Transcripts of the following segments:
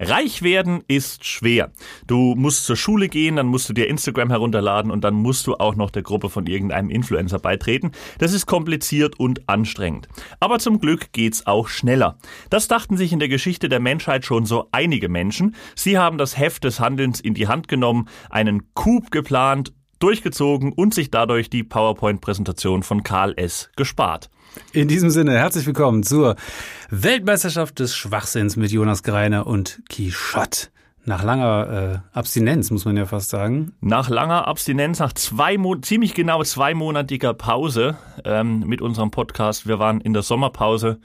Reich werden ist schwer. Du musst zur Schule gehen, dann musst du dir Instagram herunterladen und dann musst du auch noch der Gruppe von irgendeinem Influencer beitreten. Das ist kompliziert und anstrengend. Aber zum Glück geht's auch schneller. Das dachten sich in der Geschichte der Menschheit schon so einige Menschen. Sie haben das Heft des Handelns in die Hand genommen, einen Coup geplant, durchgezogen und sich dadurch die PowerPoint-Präsentation von Karl S. gespart. In diesem Sinne, herzlich willkommen zur Weltmeisterschaft des Schwachsinns mit Jonas Greiner und Quichotte. Nach langer äh, Abstinenz, muss man ja fast sagen. Nach langer Abstinenz, nach zwei Mo ziemlich genau zweimonatiger Pause ähm, mit unserem Podcast. Wir waren in der Sommerpause,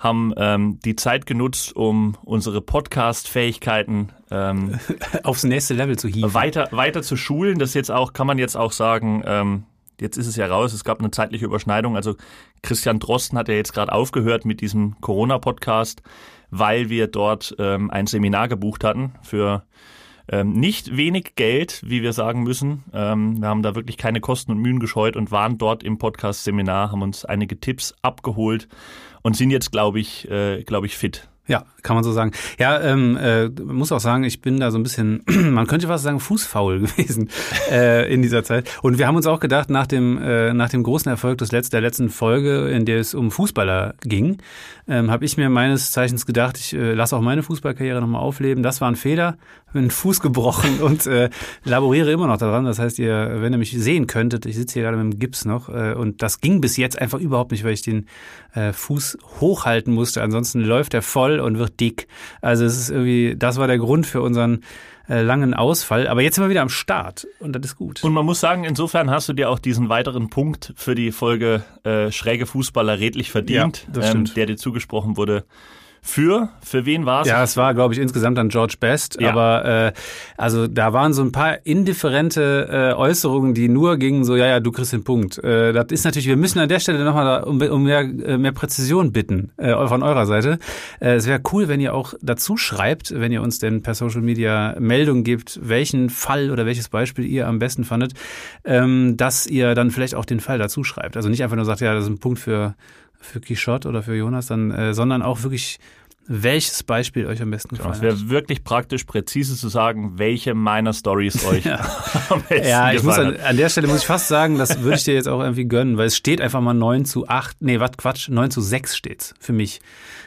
haben ähm, die Zeit genutzt, um unsere Podcast-Fähigkeiten ähm, aufs nächste Level zu hieven. Weiter, weiter zu schulen. Das jetzt auch, kann man jetzt auch sagen, ähm, jetzt ist es ja raus, es gab eine zeitliche Überschneidung. Also Christian Drosten hat ja jetzt gerade aufgehört mit diesem Corona-Podcast, weil wir dort ähm, ein Seminar gebucht hatten für ähm, nicht wenig Geld, wie wir sagen müssen. Ähm, wir haben da wirklich keine Kosten und Mühen gescheut und waren dort im Podcast-Seminar, haben uns einige Tipps abgeholt und sind jetzt, glaube ich, äh, glaube ich, fit. Ja, kann man so sagen. Ja, ähm, äh, muss auch sagen, ich bin da so ein bisschen, man könnte fast sagen, fußfaul gewesen äh, in dieser Zeit. Und wir haben uns auch gedacht, nach dem, äh, nach dem großen Erfolg des Letz der letzten Folge, in der es um Fußballer ging, ähm, habe ich mir meines Zeichens gedacht, ich äh, lasse auch meine Fußballkarriere nochmal aufleben. Das war ein Fehler, einen Fuß gebrochen und äh, laboriere immer noch daran. Das heißt, ihr, wenn ihr mich sehen könntet, ich sitze hier gerade mit dem Gips noch äh, und das ging bis jetzt einfach überhaupt nicht, weil ich den äh, Fuß hochhalten musste. Ansonsten läuft er voll und wird dick. Also es ist irgendwie, das war der Grund für unseren äh, langen Ausfall. Aber jetzt sind wir wieder am Start und das ist gut. Und man muss sagen, insofern hast du dir auch diesen weiteren Punkt für die Folge äh, Schräge Fußballer redlich verdient, ja, ähm, der dir zugesprochen wurde für, für wen war es? Ja, es war, glaube ich, insgesamt dann George Best. Ja. Aber äh, also da waren so ein paar indifferente äh, Äußerungen, die nur gingen so, ja, ja, du kriegst den Punkt. Äh, das ist natürlich, wir müssen an der Stelle nochmal um, um mehr, äh, mehr Präzision bitten äh, von eurer Seite. Äh, es wäre cool, wenn ihr auch dazu schreibt, wenn ihr uns denn per Social Media Meldungen gibt, welchen Fall oder welches Beispiel ihr am besten fandet, ähm, dass ihr dann vielleicht auch den Fall dazu schreibt. Also nicht einfach nur sagt, ja, das ist ein Punkt für für Quichotte oder für Jonas, dann, äh, sondern auch wirklich welches Beispiel euch am besten gefallen hat. Es wäre wirklich praktisch, präzise zu sagen, welche meiner Stories euch ja. am besten Ja, ich muss an, an, der Stelle muss ich fast sagen, das würde ich dir jetzt auch irgendwie gönnen, weil es steht einfach mal 9 zu 8, nee, was Quatsch, 9 zu 6 steht's für mich.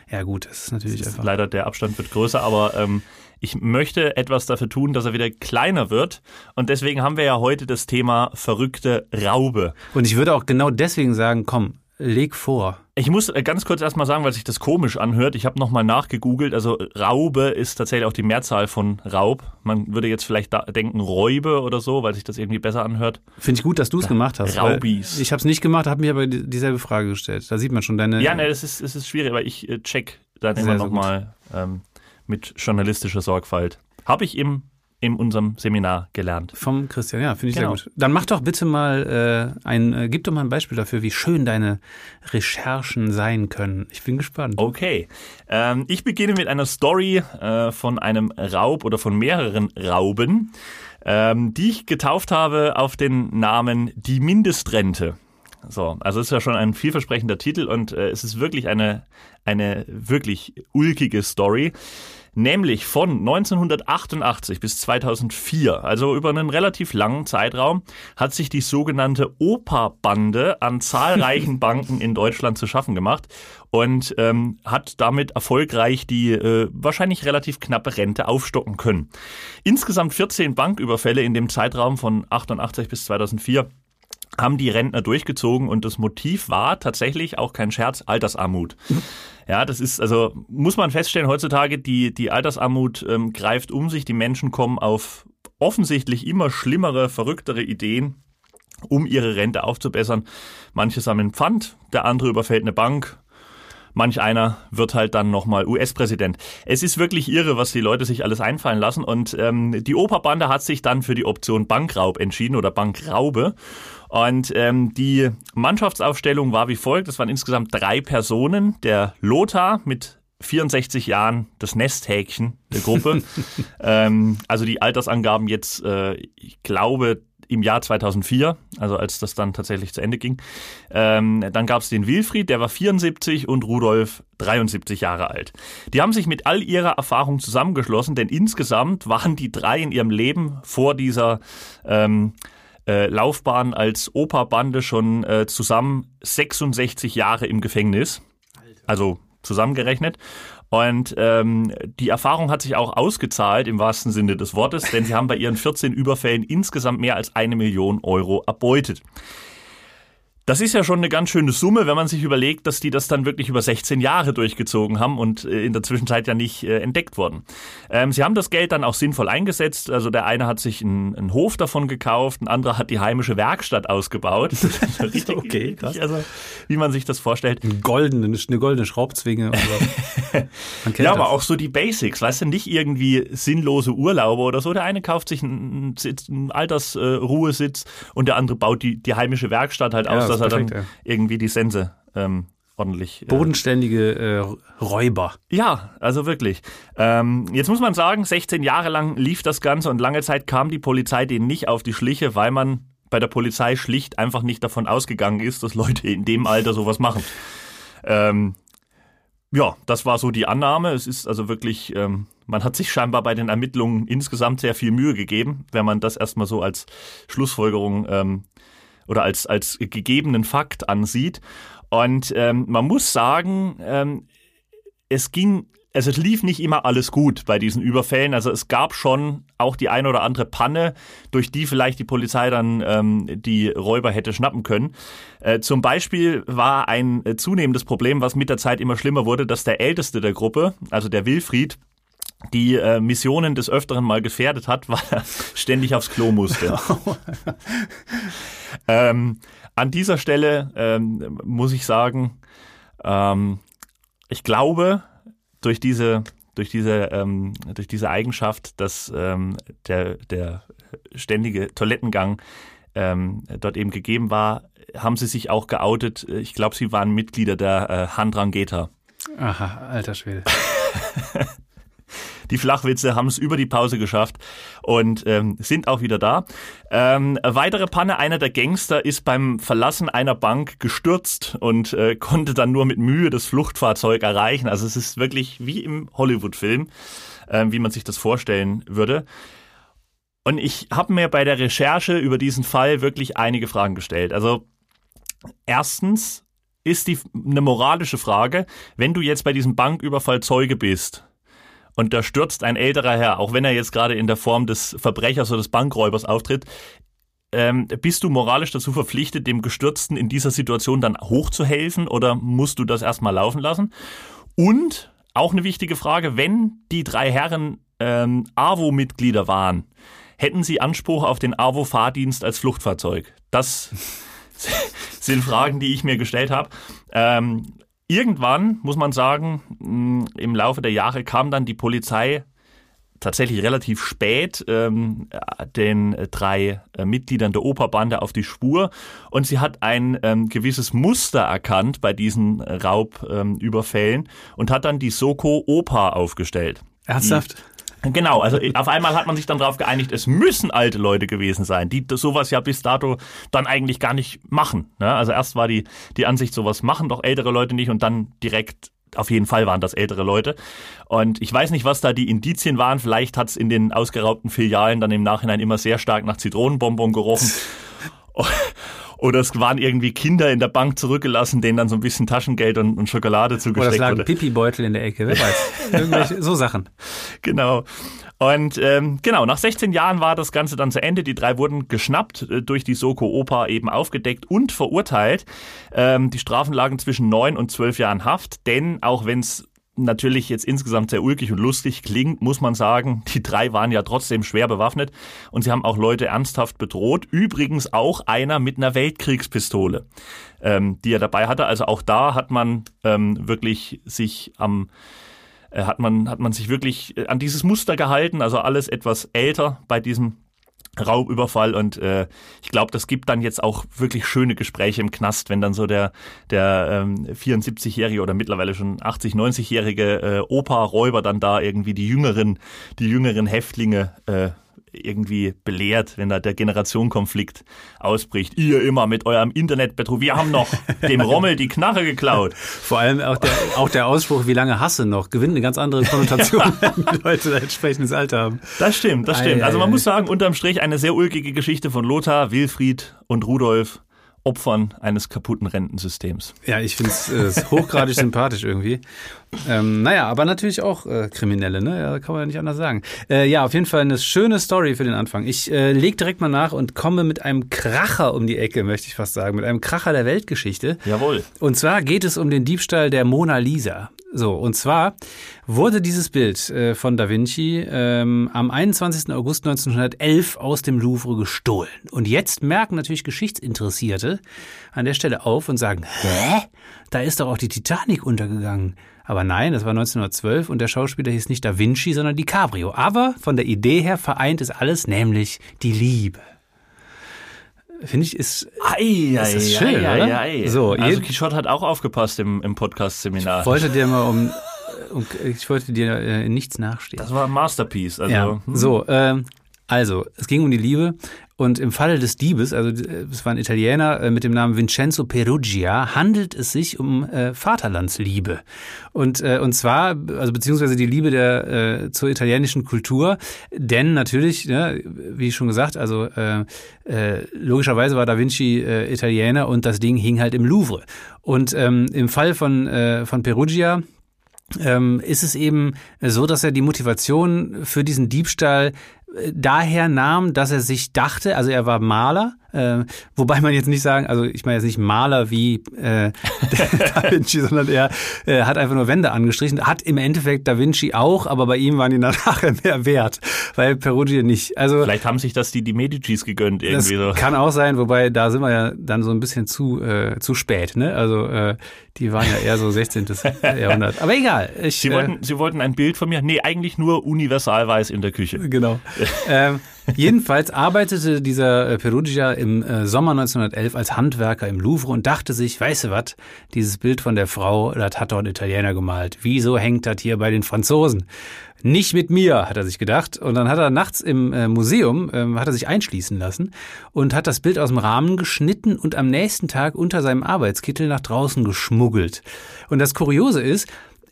Ja gut, das ist natürlich das ist einfach. Leider der Abstand wird größer, aber ähm, ich möchte etwas dafür tun, dass er wieder kleiner wird. Und deswegen haben wir ja heute das Thema verrückte Raube. Und ich würde auch genau deswegen sagen, komm, leg vor. Ich muss äh, ganz kurz erstmal sagen, weil sich das komisch anhört. Ich habe nochmal nachgegoogelt. Also Raube ist tatsächlich auch die Mehrzahl von Raub. Man würde jetzt vielleicht denken Räube oder so, weil sich das irgendwie besser anhört. Finde ich gut, dass du es gemacht hast. Raubis. Ich habe es nicht gemacht, habe mir aber dieselbe Frage gestellt. Da sieht man schon deine. Ja, ne, es ist, es ist schwierig, aber ich äh, check dann immer nochmal ähm, mit journalistischer Sorgfalt. Habe ich im in unserem Seminar gelernt. Vom Christian, ja, finde ich genau. sehr gut. Dann mach doch bitte mal äh, ein, äh, gib doch mal ein Beispiel dafür, wie schön deine Recherchen sein können. Ich bin gespannt. Okay, ähm, ich beginne mit einer Story äh, von einem Raub oder von mehreren Rauben, ähm, die ich getauft habe auf den Namen Die Mindestrente. So, also es ist ja schon ein vielversprechender Titel und äh, es ist wirklich eine, eine wirklich ulkige Story nämlich von 1988 bis 2004, also über einen relativ langen Zeitraum, hat sich die sogenannte Opa-Bande an zahlreichen Banken in Deutschland zu schaffen gemacht und ähm, hat damit erfolgreich die äh, wahrscheinlich relativ knappe Rente aufstocken können. Insgesamt 14 Banküberfälle in dem Zeitraum von 88 bis 2004 haben die Rentner durchgezogen und das Motiv war tatsächlich auch kein Scherz, Altersarmut. Ja, das ist, also muss man feststellen, heutzutage die, die Altersarmut ähm, greift um sich, die Menschen kommen auf offensichtlich immer schlimmere, verrücktere Ideen, um ihre Rente aufzubessern. Manche sammeln Pfand, der andere überfällt eine Bank, manch einer wird halt dann nochmal US-Präsident. Es ist wirklich irre, was die Leute sich alles einfallen lassen. Und ähm, die Operbande hat sich dann für die Option Bankraub entschieden oder Bankraube. Und ähm, die Mannschaftsaufstellung war wie folgt. Es waren insgesamt drei Personen. Der Lothar mit 64 Jahren, das Nesthäkchen der Gruppe. ähm, also die Altersangaben jetzt, äh, ich glaube, im Jahr 2004, also als das dann tatsächlich zu Ende ging. Ähm, dann gab es den Wilfried, der war 74 und Rudolf 73 Jahre alt. Die haben sich mit all ihrer Erfahrung zusammengeschlossen, denn insgesamt waren die drei in ihrem Leben vor dieser ähm, äh, Laufbahn als Operbande schon äh, zusammen 66 Jahre im Gefängnis. Also zusammengerechnet. Und ähm, die Erfahrung hat sich auch ausgezahlt im wahrsten Sinne des Wortes, denn sie haben bei ihren 14 Überfällen insgesamt mehr als eine Million Euro erbeutet. Das ist ja schon eine ganz schöne Summe, wenn man sich überlegt, dass die das dann wirklich über 16 Jahre durchgezogen haben und äh, in der Zwischenzeit ja nicht äh, entdeckt wurden. Ähm, sie haben das Geld dann auch sinnvoll eingesetzt. Also der eine hat sich einen, einen Hof davon gekauft, ein anderer hat die heimische Werkstatt ausgebaut. richtig, okay, krass. Also, wie man sich das vorstellt. Eine goldene, eine goldene Schraubzwinge. ja, das. aber auch so die Basics, weißt du, nicht irgendwie sinnlose Urlaube oder so. Der eine kauft sich einen, einen Altersruhesitz und der andere baut die, die heimische Werkstatt halt aus. Dass er dann ja. irgendwie die Sense ähm, ordentlich. Äh, Bodenständige äh, Räuber. Ja, also wirklich. Ähm, jetzt muss man sagen, 16 Jahre lang lief das Ganze und lange Zeit kam die Polizei denen nicht auf die Schliche, weil man bei der Polizei schlicht einfach nicht davon ausgegangen ist, dass Leute in dem Alter sowas machen. Ähm, ja, das war so die Annahme. Es ist also wirklich, ähm, man hat sich scheinbar bei den Ermittlungen insgesamt sehr viel Mühe gegeben, wenn man das erstmal so als Schlussfolgerung ähm, oder als, als gegebenen Fakt ansieht. Und ähm, man muss sagen, ähm, es ging, also es lief nicht immer alles gut bei diesen Überfällen. Also es gab schon auch die eine oder andere Panne, durch die vielleicht die Polizei dann ähm, die Räuber hätte schnappen können. Äh, zum Beispiel war ein äh, zunehmendes Problem, was mit der Zeit immer schlimmer wurde, dass der Älteste der Gruppe, also der Wilfried, die äh, Missionen des Öfteren mal gefährdet hat, weil er ständig aufs Klo musste. ähm, an dieser Stelle ähm, muss ich sagen, ähm, ich glaube, durch diese durch diese ähm, durch diese Eigenschaft, dass ähm, der der ständige Toilettengang ähm, dort eben gegeben war, haben sie sich auch geoutet. Ich glaube, sie waren Mitglieder der äh, Handrangeta. Aha, alter Schwede. Die Flachwitze haben es über die Pause geschafft und ähm, sind auch wieder da. Ähm, weitere Panne, einer der Gangster ist beim Verlassen einer Bank gestürzt und äh, konnte dann nur mit Mühe das Fluchtfahrzeug erreichen. Also es ist wirklich wie im Hollywood-Film, äh, wie man sich das vorstellen würde. Und ich habe mir bei der Recherche über diesen Fall wirklich einige Fragen gestellt. Also erstens ist die eine moralische Frage, wenn du jetzt bei diesem Banküberfall Zeuge bist und da stürzt ein älterer Herr, auch wenn er jetzt gerade in der Form des Verbrechers oder des Bankräubers auftritt, ähm, bist du moralisch dazu verpflichtet, dem Gestürzten in dieser Situation dann hochzuhelfen oder musst du das erstmal laufen lassen? Und auch eine wichtige Frage, wenn die drei Herren ähm, AWO-Mitglieder waren, hätten sie Anspruch auf den AWO-Fahrdienst als Fluchtfahrzeug? Das sind Fragen, die ich mir gestellt habe. Ähm, Irgendwann, muss man sagen, mm, im Laufe der Jahre kam dann die Polizei tatsächlich relativ spät ähm, den drei äh, Mitgliedern der Operbande auf die Spur und sie hat ein ähm, gewisses Muster erkannt bei diesen Raubüberfällen ähm, und hat dann die Soko Opa aufgestellt. Ernsthaft? Die, Genau, also auf einmal hat man sich dann darauf geeinigt, es müssen alte Leute gewesen sein, die sowas ja bis dato dann eigentlich gar nicht machen. Ne? Also erst war die, die Ansicht, sowas machen doch ältere Leute nicht und dann direkt auf jeden Fall waren das ältere Leute. Und ich weiß nicht, was da die Indizien waren. Vielleicht hat es in den ausgeraubten Filialen dann im Nachhinein immer sehr stark nach Zitronenbonbon gerochen. Oder es waren irgendwie Kinder in der Bank zurückgelassen, denen dann so ein bisschen Taschengeld und, und Schokolade zugesteckt wurde. Oder es lag ein Pipi-Beutel in der Ecke, wer weiß. Irgendwelche, so Sachen. Genau. Und ähm, genau, nach 16 Jahren war das Ganze dann zu Ende. Die drei wurden geschnappt, äh, durch die Soko Opa eben aufgedeckt und verurteilt. Ähm, die Strafen lagen zwischen neun und zwölf Jahren Haft, denn auch wenn es natürlich jetzt insgesamt sehr ulkig und lustig klingt, muss man sagen, die drei waren ja trotzdem schwer bewaffnet und sie haben auch Leute ernsthaft bedroht. Übrigens auch einer mit einer Weltkriegspistole, ähm, die er dabei hatte. Also auch da hat man ähm, wirklich sich am äh, hat man hat man sich wirklich äh, an dieses Muster gehalten. Also alles etwas älter bei diesem Raubüberfall und äh, ich glaube, das gibt dann jetzt auch wirklich schöne Gespräche im Knast, wenn dann so der der ähm, 74-jährige oder mittlerweile schon 80, 90-jährige äh, Opa-Räuber dann da irgendwie die jüngeren die jüngeren Häftlinge äh, irgendwie belehrt, wenn da der Generationenkonflikt ausbricht. Ihr immer mit eurem Internetbettrug. Wir haben noch dem Rommel die Knarre geklaut. Vor allem auch der, auch der Ausspruch, wie lange hasse noch, gewinnt eine ganz andere Konnotation, ja. wenn die Leute ein entsprechendes Alter haben. Das stimmt, das stimmt. Also man muss sagen, unterm Strich eine sehr ulkige Geschichte von Lothar, Wilfried und Rudolf. Opfern eines kaputten Rentensystems. Ja, ich finde es äh, hochgradig sympathisch irgendwie. Ähm, naja, aber natürlich auch äh, Kriminelle, ne? Ja, kann man ja nicht anders sagen. Äh, ja, auf jeden Fall eine schöne Story für den Anfang. Ich äh, leg direkt mal nach und komme mit einem Kracher um die Ecke, möchte ich fast sagen, mit einem Kracher der Weltgeschichte. Jawohl. Und zwar geht es um den Diebstahl der Mona Lisa. So, und zwar wurde dieses Bild äh, von Da Vinci ähm, am 21. August 1911 aus dem Louvre gestohlen. Und jetzt merken natürlich Geschichtsinteressierte an der Stelle auf und sagen, hä? Da ist doch auch die Titanic untergegangen. Aber nein, das war 1912 und der Schauspieler hieß nicht Da Vinci, sondern DiCaprio. Aber von der Idee her vereint es alles, nämlich die Liebe. Finde ich, ist, ei, ist das ei, schön, ei, oder? ei, ei. So, also Quichotte hat auch aufgepasst im, im Podcast-Seminar. Ich wollte dir mal um, um ich wollte dir äh, nichts nachstehen. Das war ein Masterpiece. Also, ja, hm. so, ähm, also, es ging um die Liebe und im Falle des Diebes, also äh, es war ein Italiener äh, mit dem Namen Vincenzo Perugia, handelt es sich um äh, Vaterlandsliebe. Und, äh, und zwar, also beziehungsweise die Liebe der, äh, zur italienischen Kultur, denn natürlich, ne, wie schon gesagt, also äh, äh, logischerweise war Da Vinci äh, Italiener und das Ding hing halt im Louvre. Und ähm, im Fall von, äh, von Perugia, ähm, ist es eben so, dass er die Motivation für diesen Diebstahl daher nahm, dass er sich dachte, also er war Maler, äh, wobei man jetzt nicht sagen, also ich meine jetzt nicht Maler wie äh, Da Vinci, sondern er äh, hat einfach nur Wände angestrichen, hat im Endeffekt Da Vinci auch, aber bei ihm waren die nachher mehr wert, weil Perugia nicht. Also Vielleicht haben sich das die, die Medicis gegönnt irgendwie so. kann auch sein, wobei da sind wir ja dann so ein bisschen zu äh, zu spät, ne? Also äh, die waren ja eher so 16. Jahrhundert. Aber egal. Ich, Sie äh, wollten, Sie wollten ein Bild von mir? Nee, eigentlich nur universalweiß in der Küche. Genau. ähm, jedenfalls arbeitete dieser äh, Perugia im äh, Sommer 1911 als Handwerker im Louvre und dachte sich, weißt du was, dieses Bild von der Frau, das hat doch ein Italiener gemalt. Wieso hängt das hier bei den Franzosen? Nicht mit mir, hat er sich gedacht. Und dann hat er nachts im äh, Museum, ähm, hat er sich einschließen lassen und hat das Bild aus dem Rahmen geschnitten und am nächsten Tag unter seinem Arbeitskittel nach draußen geschmuggelt. Und das Kuriose ist,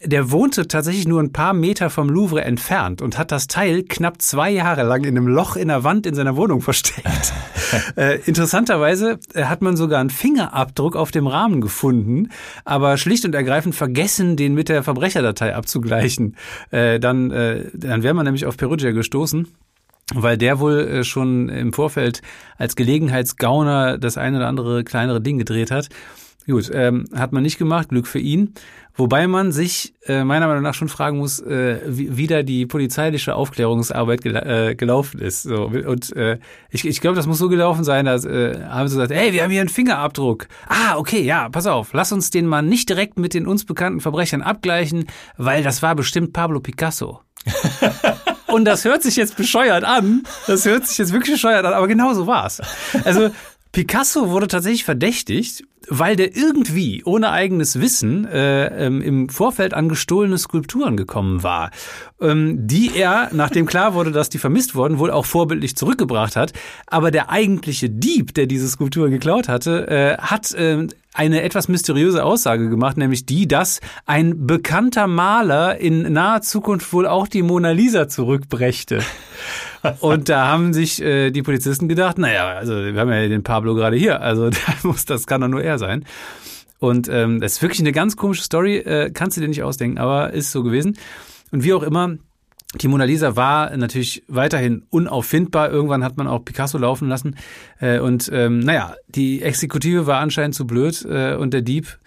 der wohnte tatsächlich nur ein paar Meter vom Louvre entfernt und hat das Teil knapp zwei Jahre lang in einem Loch in der Wand in seiner Wohnung versteckt. äh, interessanterweise äh, hat man sogar einen Fingerabdruck auf dem Rahmen gefunden, aber schlicht und ergreifend vergessen, den mit der Verbrecherdatei abzugleichen. Äh, dann äh, dann wäre man nämlich auf Perugia gestoßen weil der wohl äh, schon im Vorfeld als Gelegenheitsgauner das eine oder andere kleinere Ding gedreht hat. Gut, ähm, hat man nicht gemacht, Glück für ihn. Wobei man sich äh, meiner Meinung nach schon fragen muss, äh, wie, wie da die polizeiliche Aufklärungsarbeit gela äh, gelaufen ist. So, und äh, ich, ich glaube, das muss so gelaufen sein, dass äh, haben sie gesagt, hey, wir haben hier einen Fingerabdruck. Ah, okay, ja, pass auf, lass uns den mal nicht direkt mit den uns bekannten Verbrechern abgleichen, weil das war bestimmt Pablo Picasso. Und das hört sich jetzt bescheuert an. Das hört sich jetzt wirklich bescheuert an, aber genau so war's. Also Picasso wurde tatsächlich verdächtigt, weil der irgendwie ohne eigenes Wissen äh, ähm, im Vorfeld an gestohlene Skulpturen gekommen war, ähm, die er, nachdem klar wurde, dass die vermisst wurden, wohl auch vorbildlich zurückgebracht hat. Aber der eigentliche Dieb, der diese Skulpturen geklaut hatte, äh, hat äh, eine etwas mysteriöse Aussage gemacht, nämlich die, dass ein bekannter Maler in naher Zukunft wohl auch die Mona Lisa zurückbrächte. Und da haben sich äh, die Polizisten gedacht, naja, also wir haben ja den Pablo gerade hier, also da muss, das kann doch nur er sein. Und ähm, das ist wirklich eine ganz komische Story, äh, kannst du dir nicht ausdenken, aber ist so gewesen. Und wie auch immer, die Mona Lisa war natürlich weiterhin unauffindbar. Irgendwann hat man auch Picasso laufen lassen. Äh, und ähm, naja, die Exekutive war anscheinend zu blöd äh, und der Dieb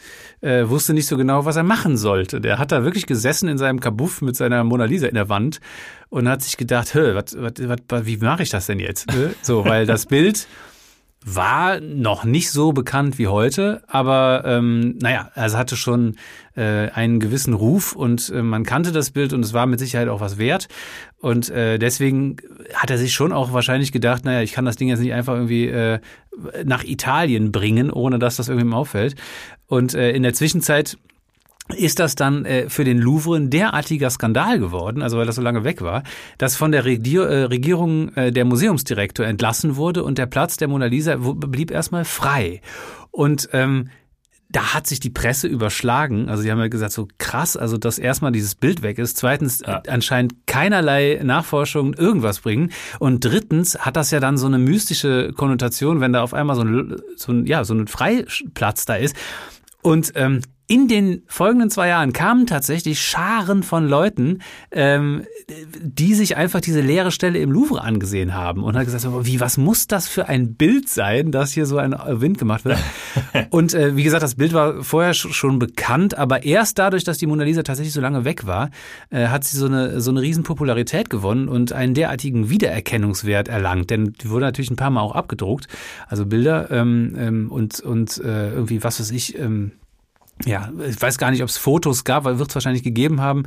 äh, wusste nicht so genau, was er machen sollte. Der hat da wirklich gesessen in seinem Kabuff mit seiner Mona Lisa in der Wand und hat sich gedacht, hä, wat, wat, wat, wie mache ich das denn jetzt? Äh, So, weil das Bild war noch nicht so bekannt wie heute, aber ähm, naja, also hatte schon äh, einen gewissen Ruf und äh, man kannte das Bild und es war mit Sicherheit auch was wert. Und äh, deswegen hat er sich schon auch wahrscheinlich gedacht, naja, ich kann das Ding jetzt nicht einfach irgendwie äh, nach Italien bringen, ohne dass das irgendwem auffällt. Und äh, in der Zwischenzeit ist das dann äh, für den Louvre ein derartiger Skandal geworden, also weil das so lange weg war, dass von der Regier äh, Regierung äh, der Museumsdirektor entlassen wurde und der Platz der Mona Lisa blieb erstmal frei. Und ähm, da hat sich die Presse überschlagen. Also sie haben ja gesagt, so krass, also dass erstmal dieses Bild weg ist. Zweitens ja. anscheinend keinerlei Nachforschung irgendwas bringen. Und drittens hat das ja dann so eine mystische Konnotation, wenn da auf einmal so ein, so ein, ja, so ein Freiplatz da ist. Und ähm, in den folgenden zwei Jahren kamen tatsächlich Scharen von Leuten, ähm, die sich einfach diese leere Stelle im Louvre angesehen haben und hat gesagt, wie, was muss das für ein Bild sein, dass hier so ein Wind gemacht wird? und äh, wie gesagt, das Bild war vorher schon bekannt, aber erst dadurch, dass die Mona Lisa tatsächlich so lange weg war, äh, hat sie so eine, so eine riesen Popularität gewonnen und einen derartigen Wiedererkennungswert erlangt, denn die wurde natürlich ein paar Mal auch abgedruckt, also Bilder ähm, ähm, und, und äh, irgendwie, was weiß ich, ähm, ja, ich weiß gar nicht, ob es Fotos gab, weil wird es wahrscheinlich gegeben haben,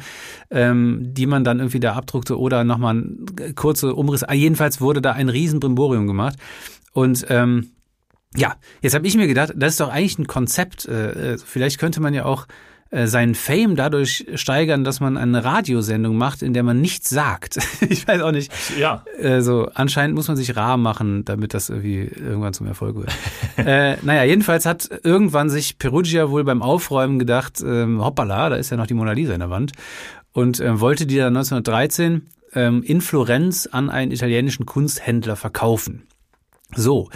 ähm, die man dann irgendwie da abdruckte oder nochmal kurze Umriss. Ah, jedenfalls wurde da ein Riesenbrimborium gemacht. Und ähm, ja, jetzt habe ich mir gedacht, das ist doch eigentlich ein Konzept. Äh, äh vielleicht könnte man ja auch äh, seinen Fame dadurch steigern, dass man eine Radiosendung macht, in der man nichts sagt. ich weiß auch nicht. Ja. Also anscheinend muss man sich rar machen, damit das irgendwie irgendwann zum Erfolg wird. äh, naja, jedenfalls hat irgendwann sich Perugia wohl beim Aufräumen gedacht, ähm, hoppala, da ist ja noch die Mona Lisa in der Wand und äh, wollte die dann 1913 ähm, in Florenz an einen italienischen Kunsthändler verkaufen. So,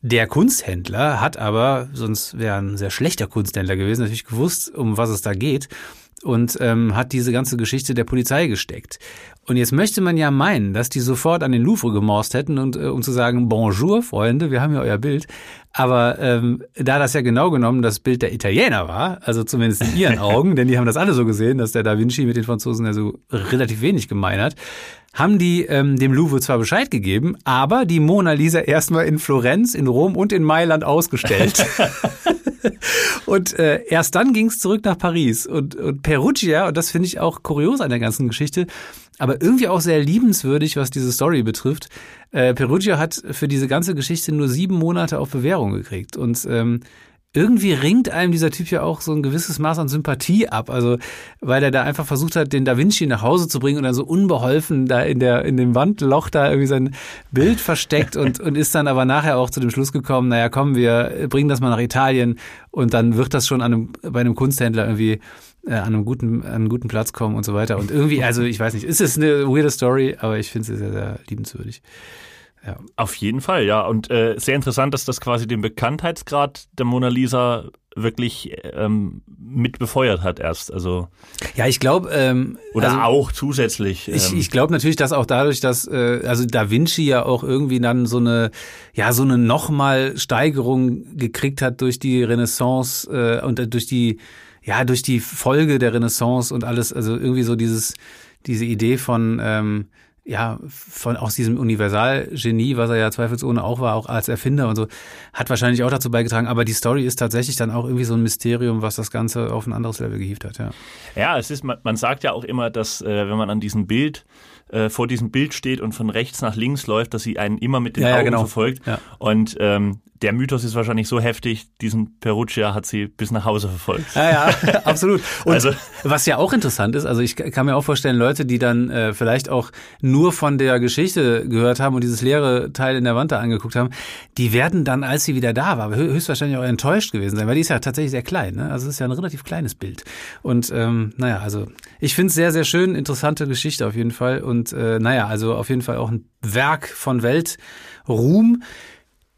der Kunsthändler hat aber, sonst wäre ein sehr schlechter Kunsthändler gewesen, natürlich gewusst, um was es da geht und ähm, hat diese ganze Geschichte der Polizei gesteckt. Und jetzt möchte man ja meinen, dass die sofort an den Louvre gemorst hätten und äh, um zu sagen, Bonjour, Freunde, wir haben ja euer Bild. Aber ähm, da das ja genau genommen das Bild der Italiener war, also zumindest in ihren Augen, denn die haben das alle so gesehen, dass der Da Vinci mit den Franzosen ja so relativ wenig gemein hat, haben die ähm, dem Louvre zwar Bescheid gegeben, aber die Mona Lisa erstmal in Florenz, in Rom und in Mailand ausgestellt. und äh, erst dann ging es zurück nach Paris. Und, und Perugia, und das finde ich auch kurios an der ganzen Geschichte, aber irgendwie auch sehr liebenswürdig, was diese Story betrifft. Äh, Perugia hat für diese ganze Geschichte nur sieben Monate auf Bewährung gekriegt. Und ähm, irgendwie ringt einem dieser Typ ja auch so ein gewisses Maß an Sympathie ab. Also, weil er da einfach versucht hat, den Da Vinci nach Hause zu bringen und dann so unbeholfen da in der, in dem Wandloch da irgendwie sein Bild versteckt und, und ist dann aber nachher auch zu dem Schluss gekommen, naja, komm, wir bringen das mal nach Italien und dann wird das schon an einem, bei einem Kunsthändler irgendwie äh, an einem guten, an einen guten Platz kommen und so weiter. Und irgendwie, also ich weiß nicht, ist es eine weirde Story, aber ich finde sie sehr, sehr liebenswürdig. Ja. Auf jeden Fall, ja. Und äh, sehr interessant, dass das quasi den Bekanntheitsgrad der Mona Lisa wirklich ähm, mit befeuert hat erst. Also ja, ich glaube ähm, oder also, auch zusätzlich. Ähm, ich, ich glaube natürlich, dass auch dadurch, dass äh, also Da Vinci ja auch irgendwie dann so eine ja so eine nochmal Steigerung gekriegt hat durch die Renaissance äh, und durch die ja durch die Folge der Renaissance und alles. Also irgendwie so dieses diese Idee von ähm, ja, von aus diesem Universalgenie, was er ja zweifelsohne auch war, auch als Erfinder und so, hat wahrscheinlich auch dazu beigetragen. Aber die Story ist tatsächlich dann auch irgendwie so ein Mysterium, was das Ganze auf ein anderes Level gehievt hat, ja. Ja, es ist, man, man sagt ja auch immer, dass äh, wenn man an diesem Bild äh, vor diesem Bild steht und von rechts nach links läuft, dass sie einen immer mit den ja, Augen ja, genau. verfolgt. Ja. Und ähm, der Mythos ist wahrscheinlich so heftig, diesen Perugia hat sie bis nach Hause verfolgt. Ja, ja, absolut. Und also, was ja auch interessant ist, also ich kann mir auch vorstellen, Leute, die dann äh, vielleicht auch nur von der Geschichte gehört haben und dieses leere Teil in der Wand da angeguckt haben, die werden dann, als sie wieder da war, höchstwahrscheinlich auch enttäuscht gewesen sein, weil die ist ja tatsächlich sehr klein. Ne? Also es ist ja ein relativ kleines Bild. Und ähm, naja, also ich finde es sehr, sehr schön, interessante Geschichte auf jeden Fall. Und äh, naja, also auf jeden Fall auch ein Werk von Weltruhm.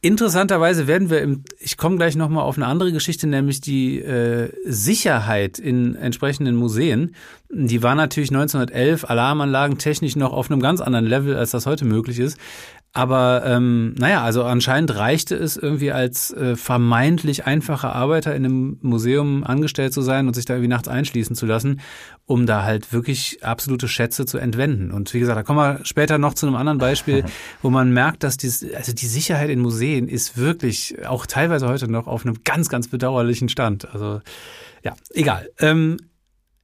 Interessanterweise werden wir im, ich komme gleich nochmal auf eine andere Geschichte, nämlich die äh, Sicherheit in entsprechenden Museen. Die war natürlich 1911 Alarmanlagen technisch noch auf einem ganz anderen Level, als das heute möglich ist. Aber ähm, naja, also anscheinend reichte es irgendwie als äh, vermeintlich einfacher Arbeiter in einem Museum angestellt zu sein und sich da irgendwie nachts einschließen zu lassen, um da halt wirklich absolute Schätze zu entwenden. Und wie gesagt, da kommen wir später noch zu einem anderen Beispiel, wo man merkt, dass die, also die Sicherheit in Museen ist wirklich auch teilweise heute noch auf einem ganz, ganz bedauerlichen Stand. Also ja, egal. Ähm,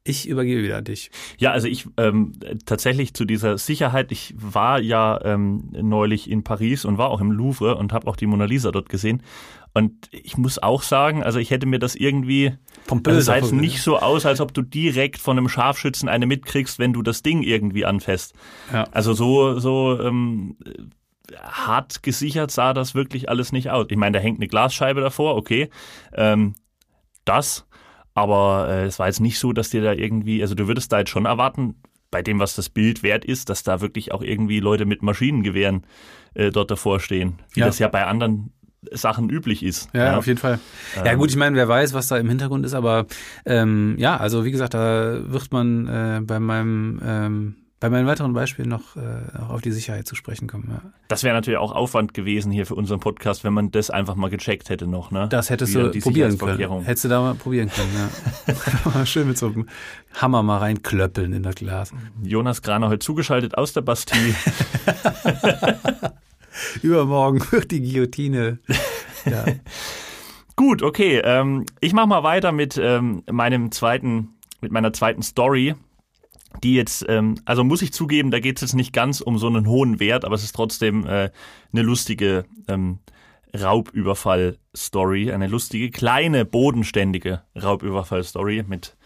Ich übergebe wieder an dich. Ja, also ich ähm, tatsächlich zu dieser Sicherheit, ich war ja ähm, neulich in Paris und war auch im Louvre und habe auch die Mona Lisa dort gesehen. Und ich muss auch sagen, also ich hätte mir das irgendwie Pompös. also sah jetzt nicht so aus, als ob du direkt von einem Scharfschützen eine mitkriegst, wenn du das Ding irgendwie anfasst. Ja. Also so, so ähm, hart gesichert sah das wirklich alles nicht aus. Ich meine, da hängt eine Glasscheibe davor, okay. Ähm, das, aber äh, es war jetzt nicht so, dass dir da irgendwie, also du würdest da jetzt schon erwarten, bei dem, was das Bild wert ist, dass da wirklich auch irgendwie Leute mit Maschinengewehren äh, dort davor stehen. Wie Ja. das ja bei anderen Sachen üblich ist. Ja, auf jeden Fall. Ja Ähm. gut, ich meine, wer weiß, was da im Hintergrund ist, aber ähm, ja, also wie gesagt, da wird man äh, bei meinem ähm, bei meinem weiteren Beispiel noch, äh, noch auf die Sicherheit zu sprechen kommen. Ja. Das wäre natürlich auch Aufwand gewesen hier für unseren Podcast, wenn man das einfach mal gecheckt hätte noch. Ne? Das hättest Wie du die probieren können. Hättest du da mal probieren können, ja. Schön mit so einem Hammer mal reinklöppeln in das Glas. Jonas Graner heute zugeschaltet aus der Bastille. Übermorgen wird die Guillotine. Ja. Gut, okay. Ähm, ich mache mal weiter mit ähm, meinem zweiten, mit meiner zweiten Story. Die jetzt, ähm, also muss ich zugeben, da geht es jetzt nicht ganz um so einen hohen Wert, aber es ist trotzdem äh, eine lustige ähm, Raubüberfall-Story, eine lustige, kleine, bodenständige Raubüberfall-Story mit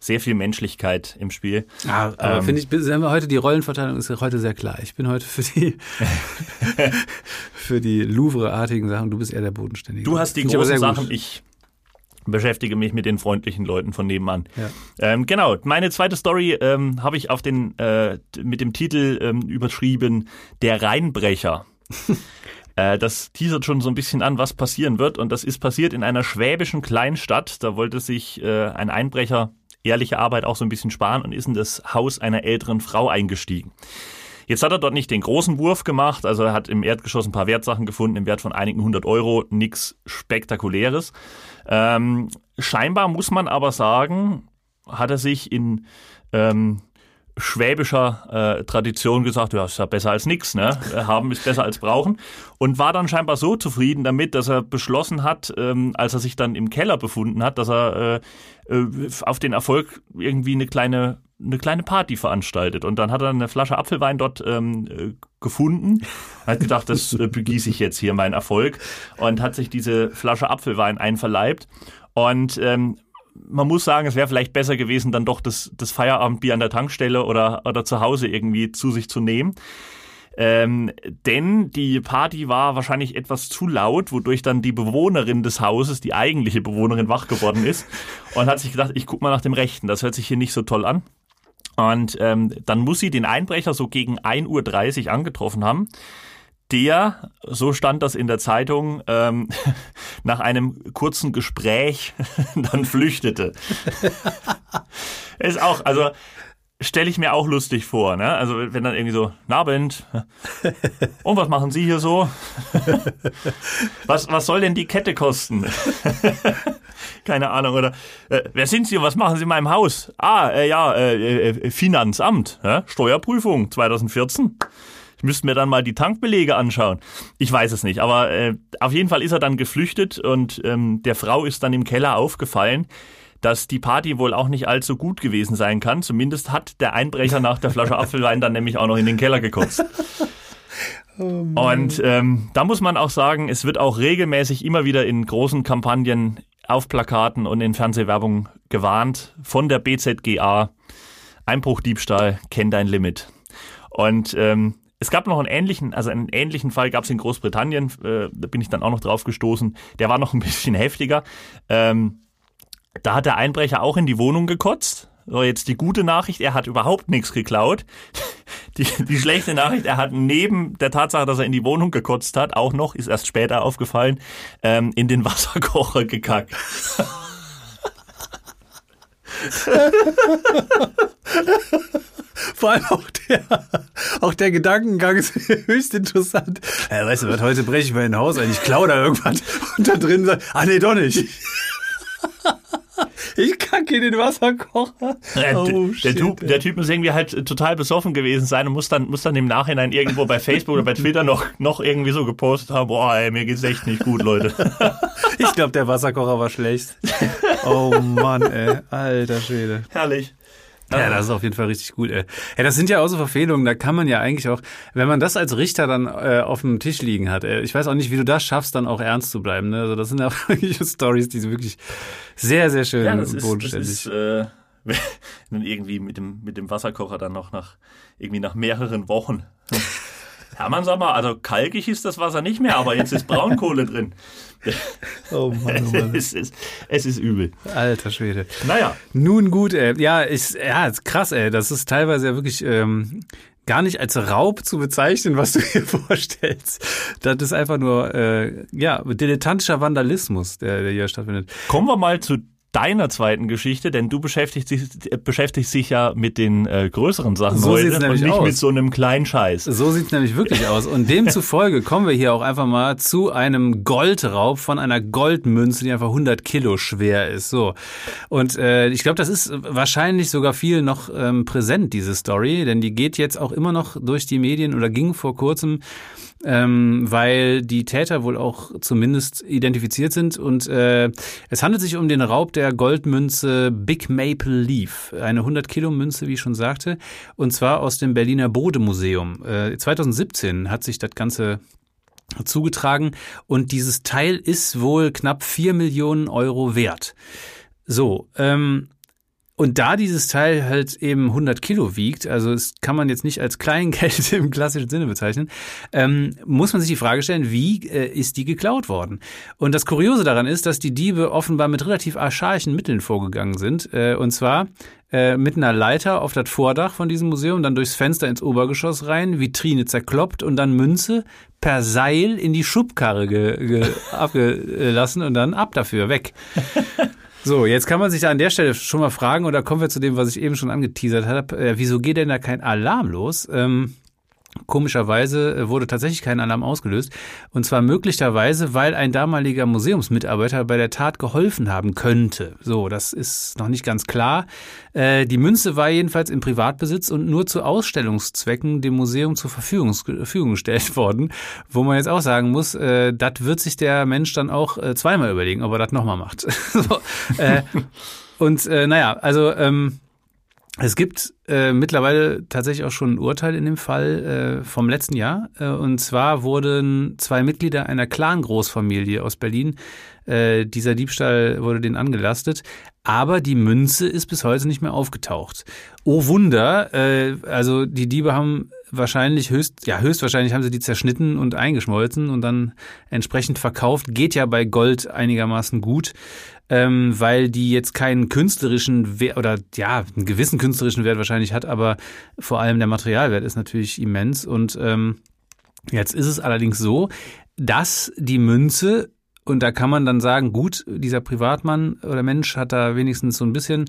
sehr viel Menschlichkeit im Spiel. Ah, aber Ähm. finde ich, sind wir heute, die Rollenverteilung ist heute sehr klar. Ich bin heute für die, für die Louvre-artigen Sachen, du bist eher der Bodenständige. Du hast die großen. Sachen, ich beschäftige mich mit den freundlichen Leuten von nebenan. Ja. Ähm, genau, meine zweite Story ähm, habe ich auf den äh, mit dem Titel ähm, überschrieben Der Rheinbrecher. äh, das teasert schon so ein bisschen an, was passieren wird. Und das ist passiert in einer schwäbischen Kleinstadt. Da wollte sich äh, ein Einbrecher ehrliche Arbeit auch so ein bisschen sparen und ist in das Haus einer älteren Frau eingestiegen. Jetzt hat er dort nicht den großen Wurf gemacht, also er hat im Erdgeschoss ein paar Wertsachen gefunden im Wert von einigen hundert Euro, nichts Spektakuläres. Ähm, scheinbar muss man aber sagen, hat er sich in ähm, schwäbischer äh, Tradition gesagt, ja, ist ja besser als nix, ne? Haben ist besser als brauchen. Und war dann scheinbar so zufrieden damit, dass er beschlossen hat, ähm, als er sich dann im Keller befunden hat, dass er äh, äh, auf den Erfolg irgendwie eine kleine eine kleine Party veranstaltet und dann hat er eine Flasche Apfelwein dort ähm, äh, gefunden, hat gedacht, das äh, begieße ich jetzt hier meinen Erfolg und hat sich diese Flasche Apfelwein einverleibt und ähm, man muss sagen, es wäre vielleicht besser gewesen, dann doch das, das Feierabendbier an der Tankstelle oder, oder zu Hause irgendwie zu sich zu nehmen. Ähm, denn die Party war wahrscheinlich etwas zu laut, wodurch dann die Bewohnerin des Hauses, die eigentliche Bewohnerin, wach geworden ist und hat sich gedacht, ich guck mal nach dem Rechten, das hört sich hier nicht so toll an. Und ähm, dann muss sie den Einbrecher so gegen 1.30 Uhr angetroffen haben der, so stand das in der Zeitung, ähm, nach einem kurzen Gespräch dann flüchtete. Ist auch, also stelle ich mir auch lustig vor, ne? Also wenn dann irgendwie so, na Abend, und was machen Sie hier so? Was, was soll denn die Kette kosten? Keine Ahnung, oder äh, wer sind Sie und was machen Sie in meinem Haus? Ah, äh, ja, äh, äh, Finanzamt, ja? Steuerprüfung 2014. Ich müsste mir dann mal die Tankbelege anschauen. Ich weiß es nicht, aber äh, auf jeden Fall ist er dann geflüchtet und ähm, der Frau ist dann im Keller aufgefallen, dass die Party wohl auch nicht allzu gut gewesen sein kann. Zumindest hat der Einbrecher nach der Flasche Apfelwein dann nämlich auch noch in den Keller gekotzt. Und ähm, da muss man auch sagen, es wird auch regelmäßig immer wieder in großen Kampagnen auf Plakaten und in Fernsehwerbung gewarnt von der BZGA. Einbruchdiebstahl, kenn dein Limit. Und ähm, es gab noch einen ähnlichen, also einen ähnlichen Fall gab es in Großbritannien, äh, da bin ich dann auch noch drauf gestoßen, der war noch ein bisschen heftiger. Ähm, da hat der Einbrecher auch in die Wohnung gekotzt. So, jetzt die gute Nachricht, er hat überhaupt nichts geklaut. Die, die schlechte Nachricht, er hat neben der Tatsache, dass er in die Wohnung gekotzt hat, auch noch, ist erst später aufgefallen, ähm, in den Wasserkocher gekackt. Vor allem auch der, auch der Gedankengang ist höchst interessant. Ja, weißt du was, heute breche ich mein Haus ein, ich klaue da irgendwas und da drin sagt, ah nee, doch nicht. Ich kacke in den Wasserkocher. Äh, Oh, der, shit, typ, der Typ muss irgendwie halt total besoffen gewesen sein und muss dann, muss dann im Nachhinein irgendwo bei Facebook oder bei Twitter noch, noch irgendwie so gepostet haben, boah, ey, mir geht's echt nicht gut, Leute. Ich glaube, der Wasserkocher war schlecht. Oh Mann, ey. Alter Schwede. Herrlich. Ja, das ist auf jeden Fall richtig gut, ey. Ja, das sind ja auch so Verfehlungen, da kann man ja eigentlich auch, wenn man das als Richter dann äh, auf dem Tisch liegen hat, ey, ich weiß auch nicht, wie du das schaffst, dann auch ernst zu bleiben. Ne? Also das sind ja wirklich Stories, die sind wirklich sehr, sehr schön Ja, das ist, bodenständig. das ist äh, irgendwie mit dem, mit dem Wasserkocher dann noch nach, irgendwie nach mehreren Wochen. Hermann, sag mal, also kalkig ist das Wasser nicht mehr, aber jetzt ist Braunkohle drin. oh Mann, oh Mann. es, ist, es ist übel. Alter Schwede. Naja, Nun gut, ey. Ja, ist, ja, ist krass, ey. Das ist teilweise ja wirklich ähm, gar nicht als Raub zu bezeichnen, was du hier vorstellst. Das ist einfach nur, äh, ja, dilettantischer Vandalismus, der, der hier stattfindet. kommen wir mal zu deiner zweiten Geschichte, denn du beschäftigst dich, äh, beschäftigst dich ja mit den äh, größeren Sachen So heute und nämlich nicht aus. mit so einem kleinen Scheiß. So sieht's nämlich wirklich aus. Und demzufolge kommen wir hier auch einfach mal zu einem Goldraub von einer Goldmünze, die einfach 100 Kilo schwer ist. So. Und äh, ich glaube, das ist wahrscheinlich sogar viel noch ähm, präsent, diese Story, denn die geht jetzt auch immer noch durch die Medien oder ging vor kurzem ähm, weil die Täter wohl auch zumindest identifiziert sind. Und äh, es handelt sich um den Raub der Goldmünze Big Maple Leaf, eine 100-Kilo-Münze, wie ich schon sagte, und zwar aus dem Berliner Bode-Museum. Äh, 2017 hat sich das Ganze zugetragen und dieses Teil ist wohl knapp 4 Millionen Euro wert. So, ähm, und da dieses Teil halt eben 100 Kilo wiegt, also es kann man jetzt nicht als Kleingeld im klassischen Sinne bezeichnen, ähm, muss man sich die Frage stellen, wie äh, ist die geklaut worden? Und das Kuriose daran ist, dass die Diebe offenbar mit relativ archaischen Mitteln vorgegangen sind. Äh, und zwar äh, mit einer Leiter auf das Vordach von diesem Museum, dann durchs Fenster ins Obergeschoss rein, Vitrine zerkloppt und dann Münze per Seil in die Schubkarre ge, ge, abgelassen und dann ab dafür, weg. So, jetzt kann man sich an der Stelle schon mal fragen, da kommen wir zu dem, was ich eben schon angeteasert habe, äh, wieso geht denn da kein Alarm los? Ähm, Komischerweise äh, wurde tatsächlich kein Alarm ausgelöst. Und zwar möglicherweise, weil ein damaliger Museumsmitarbeiter bei der Tat geholfen haben könnte. So, das ist noch nicht ganz klar. Äh, die Münze war jedenfalls im Privatbesitz und nur zu Ausstellungszwecken dem Museum zur Verfügung, Verfügung gestellt worden. Wo man jetzt auch sagen muss, äh, das wird sich der Mensch dann auch äh, zweimal überlegen, ob er das nochmal macht. so, äh, und äh, naja, also ähm, es gibt äh, mittlerweile tatsächlich auch schon ein Urteil in dem Fall äh, vom letzten Jahr. Äh, und zwar wurden zwei Mitglieder einer Clan-Großfamilie aus Berlin, äh, dieser Diebstahl wurde denen angelastet. Aber die Münze ist bis heute nicht mehr aufgetaucht. Oh Wunder, äh, also die Diebe haben wahrscheinlich höchst, ja höchstwahrscheinlich haben sie die zerschnitten und eingeschmolzen und dann entsprechend verkauft. Geht ja bei Gold einigermaßen gut ähm, weil die jetzt keinen künstlerischen Wert oder ja, einen gewissen künstlerischen Wert wahrscheinlich hat, aber vor allem der Materialwert ist natürlich immens. Und ähm, jetzt ist es allerdings so, dass die Münze, und da kann man dann sagen, gut, dieser Privatmann oder Mensch hat da wenigstens so ein bisschen,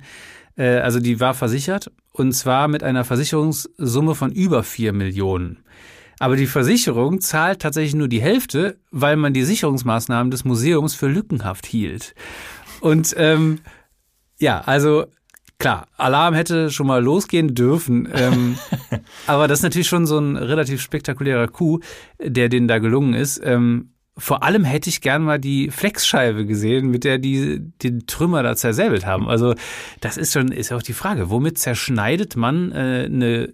äh, also die war versichert, und zwar mit einer Versicherungssumme von über vier Millionen. Aber die Versicherung zahlt tatsächlich nur die Hälfte, weil man die Sicherungsmaßnahmen des Museums für lückenhaft hielt. Und ähm, ja, also klar, Alarm hätte schon mal losgehen dürfen. Ähm, aber das ist natürlich schon so ein relativ spektakulärer Coup, der denen da gelungen ist. Ähm, vor allem hätte ich gern mal die Flexscheibe gesehen, mit der die den Trümmer da zersäbelt haben. Also das ist schon, ist ja auch die Frage, womit zerschneidet man äh, eine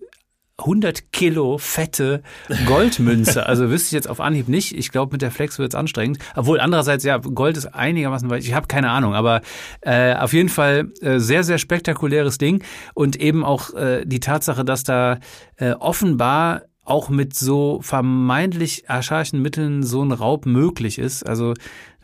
100 Kilo fette Goldmünze. Also wüsste ich jetzt auf Anhieb nicht. Ich glaube, mit der Flex wird es anstrengend. Obwohl andererseits, ja, Gold ist einigermaßen weit. Ich habe keine Ahnung, aber äh, auf jeden Fall äh, sehr, sehr spektakuläres Ding. Und eben auch äh, die Tatsache, dass da äh, offenbar auch mit so vermeintlich archaischen Mitteln so ein Raub möglich ist. Also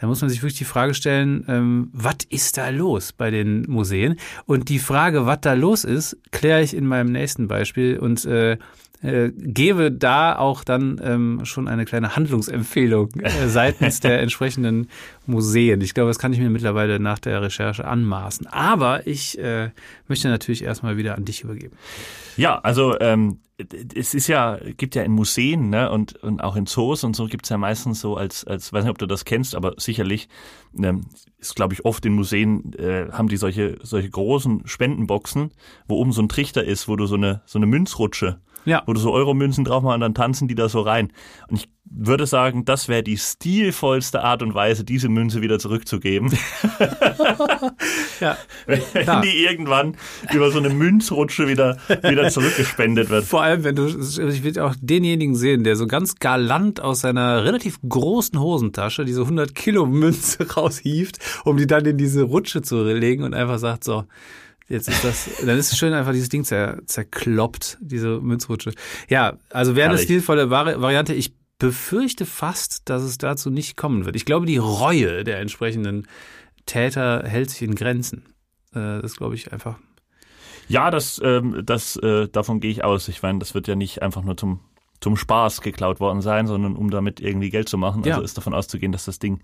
da muss man sich wirklich die Frage stellen, ähm, was ist da los bei den Museen? Und die Frage, was da los ist, kläre ich in meinem nächsten Beispiel und äh, äh, gebe da auch dann ähm, schon eine kleine Handlungsempfehlung äh, seitens der entsprechenden Museen. Ich glaube, das kann ich mir mittlerweile nach der Recherche anmaßen. Aber ich äh, möchte natürlich erstmal wieder an dich übergeben. Ja, also ähm, es ist ja, gibt ja in Museen ne, und, und auch in Zoos und so gibt's ja meistens so als, als, weiß nicht, ob du das kennst, aber sicherlich ähm, ist, glaube ich, oft in Museen äh, haben die solche, solche großen Spendenboxen, wo oben so ein Trichter ist, wo du so eine, so eine Münzrutsche Ja. Wo du so Euromünzen drauf machst und dann tanzen die da so rein. Und ich würde sagen, das wäre die stilvollste Art und Weise, diese Münze wieder zurückzugeben. ja. Wenn Ja. die irgendwann über so eine Münzrutsche wieder, wieder zurückgespendet wird. Vor allem, wenn du, ich will auch denjenigen sehen, der so ganz galant aus seiner relativ großen Hosentasche diese 100 Kilo Münze raushieft, um die dann in diese Rutsche zu legen und einfach sagt so, jetzt ist das, dann ist es schön einfach dieses Ding zer, zerkloppt, diese Münzrutsche. Ja, also wäre eine Herrlich. stilvolle Vari Variante. Ich befürchte fast, dass es dazu nicht kommen wird. Ich glaube, die Reue der entsprechenden Täter hält sich in Grenzen. Äh, Das glaube ich einfach. Ja, das, ähm, das, äh, davon gehe ich aus. Ich meine, das wird ja nicht einfach nur zum, zum Spaß geklaut worden sein, sondern um damit irgendwie Geld zu machen. Ja. Also ist davon auszugehen, dass das Ding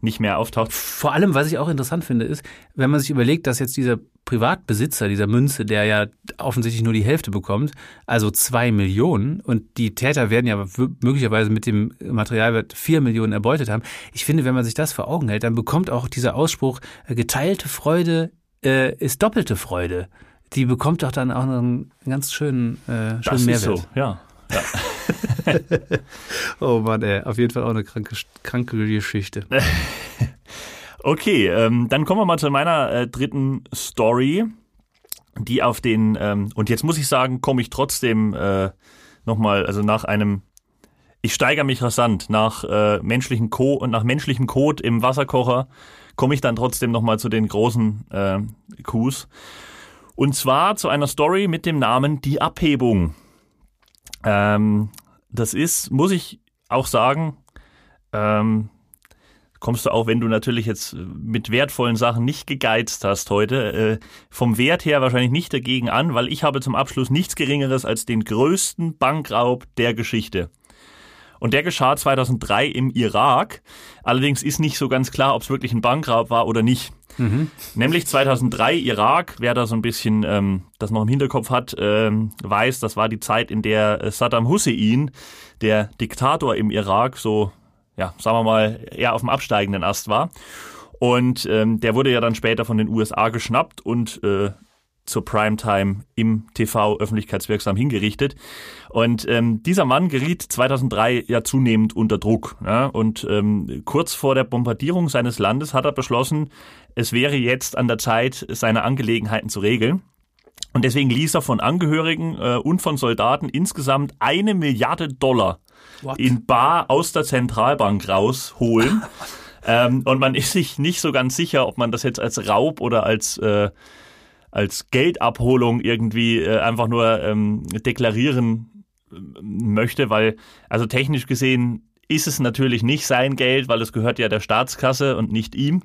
nicht mehr auftaucht. Vor allem, was ich auch interessant finde, ist, wenn man sich überlegt, dass jetzt dieser Privatbesitzer dieser Münze, der ja offensichtlich nur die Hälfte bekommt, also zwei Millionen und die Täter werden ja möglicherweise mit dem Materialwert vier Millionen erbeutet haben. Ich finde, wenn man sich das vor Augen hält, dann bekommt auch dieser Ausspruch, äh, geteilte Freude äh, ist doppelte Freude. Die bekommt doch dann auch noch einen ganz schönen, äh, schönen Das Mehrwert. ist so, ja. Oh Mann, ey, auf jeden Fall auch eine kranke, kranke Geschichte. Okay, ähm, dann kommen wir mal zu meiner äh, dritten Story, die auf den, ähm, und jetzt muss ich sagen, komme ich trotzdem äh, nochmal, also nach einem, ich steigere mich rasant, nach äh, menschlichen Co und nach menschlichem Kot im Wasserkocher komme ich dann trotzdem nochmal zu den großen äh, Coups. Und zwar zu einer Story mit dem Namen Die Abhebung. Ähm, das ist, muss ich auch sagen, ähm, kommst du auch, wenn du natürlich jetzt mit wertvollen Sachen nicht gegeizt hast heute, äh, vom Wert her wahrscheinlich nicht dagegen an, weil ich habe zum Abschluss nichts Geringeres als den größten Bankraub der Geschichte. Und der geschah 2003 im Irak. Allerdings ist nicht so ganz klar, ob es wirklich ein Bankraub war oder nicht. Nämlich 2003 Irak, wer da so ein bisschen ähm, das noch im Hinterkopf hat, ähm, weiß, das war die Zeit, in der äh, Saddam Hussein, der Diktator im Irak, so, ja, sagen wir mal, eher auf dem absteigenden Ast war. Und ähm, der wurde ja dann später von den USA geschnappt und äh, zur Primetime im TV öffentlichkeitswirksam hingerichtet. Und ähm, dieser Mann geriet 2003 ja zunehmend unter Druck. Ja? Und ähm, kurz vor der Bombardierung seines Landes hat er beschlossen, es wäre jetzt an der Zeit, seine Angelegenheiten zu regeln. Und deswegen ließ er von Angehörigen äh, und von Soldaten insgesamt eine Milliarde Dollar What? in Bar aus der Zentralbank rausholen. ähm, und man ist sich nicht so ganz sicher, ob man das jetzt als Raub oder als äh, als Geldabholung irgendwie äh, einfach nur ähm, deklarieren möchte, weil also technisch gesehen ist es natürlich nicht sein Geld, weil es gehört ja der Staatskasse und nicht ihm.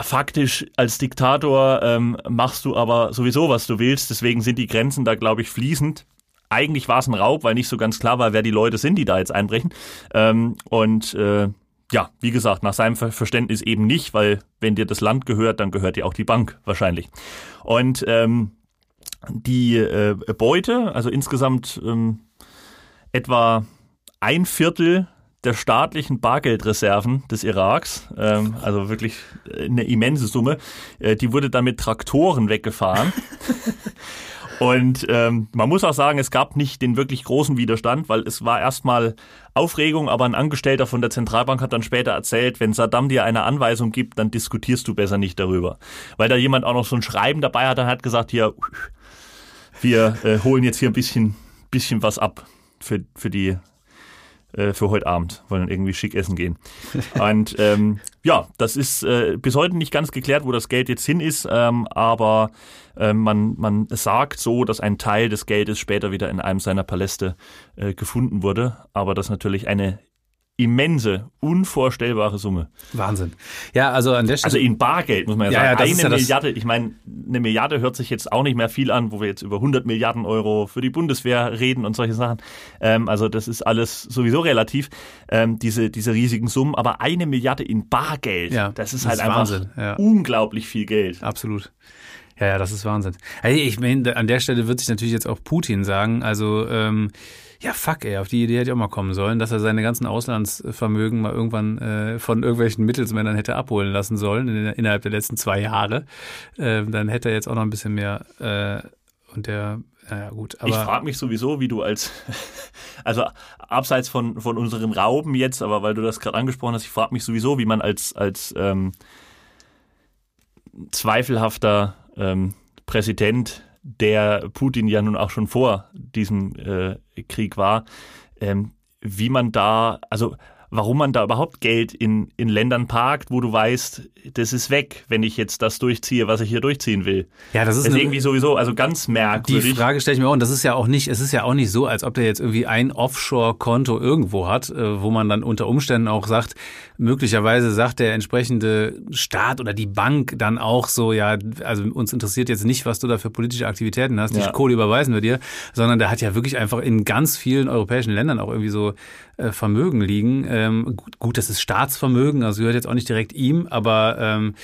Faktisch als Diktator ähm, machst du aber sowieso, was du willst. Deswegen sind die Grenzen da, glaube ich, fließend. Eigentlich war es ein Raub, weil nicht so ganz klar war, wer die Leute sind, die da jetzt einbrechen. Ähm, und äh, ja, wie gesagt, nach seinem Ver Verständnis eben nicht, weil wenn dir das Land gehört, dann gehört dir auch die Bank wahrscheinlich. Und ähm, die äh, Beute, also insgesamt ähm, etwa ein Viertel der staatlichen Bargeldreserven des Iraks, ähm, also wirklich eine immense Summe, äh, die wurde dann mit Traktoren weggefahren. Und ähm, man muss auch sagen, es gab nicht den wirklich großen Widerstand, weil es war erstmal Aufregung, aber ein Angestellter von der Zentralbank hat dann später erzählt, wenn Saddam dir eine Anweisung gibt, dann diskutierst du besser nicht darüber. Weil da jemand auch noch so ein Schreiben dabei hat, dann hat gesagt, hier, wir äh, holen jetzt hier ein bisschen, bisschen was ab für, für die äh, für heute Abend, wollen irgendwie schick essen gehen. Und ähm, ja, das ist äh, bis heute nicht ganz geklärt, wo das Geld jetzt hin ist, ähm, aber äh, man, man sagt so, dass ein Teil des Geldes später wieder in einem seiner Paläste äh, gefunden wurde, aber das natürlich eine immense, unvorstellbare Summe. Wahnsinn. Ja, also an der Stelle. Also in Bargeld muss man ja, Ja, sagen. ja, eine ja Milliarde, ich meine, eine Milliarde hört sich jetzt auch nicht mehr viel an, wo wir jetzt über 100 Milliarden Euro für die Bundeswehr reden und solche Sachen. Ähm, also das ist alles sowieso relativ, ähm, diese, diese riesigen Summen. Aber eine Milliarde in Bargeld, Ja, das ist das halt ist einfach Wahnsinn, unglaublich viel Geld. Absolut. Ja, ja, das ist Wahnsinn. Hey, ich meine, an der Stelle wird sich natürlich jetzt auch Putin sagen, also ähm, ja, fuck, ey, auf die Idee hätte ich auch mal kommen sollen, dass er seine ganzen Auslandsvermögen mal irgendwann äh, von irgendwelchen Mittelsmännern hätte abholen lassen sollen in, innerhalb der letzten zwei Jahre. Ähm, dann hätte er jetzt auch noch ein bisschen mehr äh, Und der, naja, gut. Aber ich frage mich sowieso, wie du als, also abseits von, von unseren Rauben jetzt, aber weil du das gerade angesprochen hast, ich frage mich sowieso, wie man als, als ähm, zweifelhafter ähm, Präsident, der Putin ja nun auch schon vor diesem äh, Krieg war, ähm, wie man da, also warum man da überhaupt Geld in, in Ländern parkt, wo du weißt, das ist weg, wenn ich jetzt das durchziehe, was ich hier durchziehen will. Ja, das ist, das ist irgendwie sowieso, also ganz merkwürdig. Die Frage stelle ich mir auch, und das ist ja auch nicht, es ist ja auch nicht so, als ob der jetzt irgendwie ein Offshore-Konto irgendwo hat, äh, wo man dann unter Umständen auch sagt, möglicherweise sagt der entsprechende Staat oder die Bank dann auch so, ja, also uns interessiert jetzt nicht, was du da für politische Aktivitäten hast, die Ja. Kohle überweisen wir dir, sondern der hat ja wirklich einfach in ganz vielen europäischen Ländern auch irgendwie so äh, Vermögen liegen. Ähm, gut, gut, das ist Staatsvermögen, also gehört jetzt auch nicht direkt ihm, aber ähm,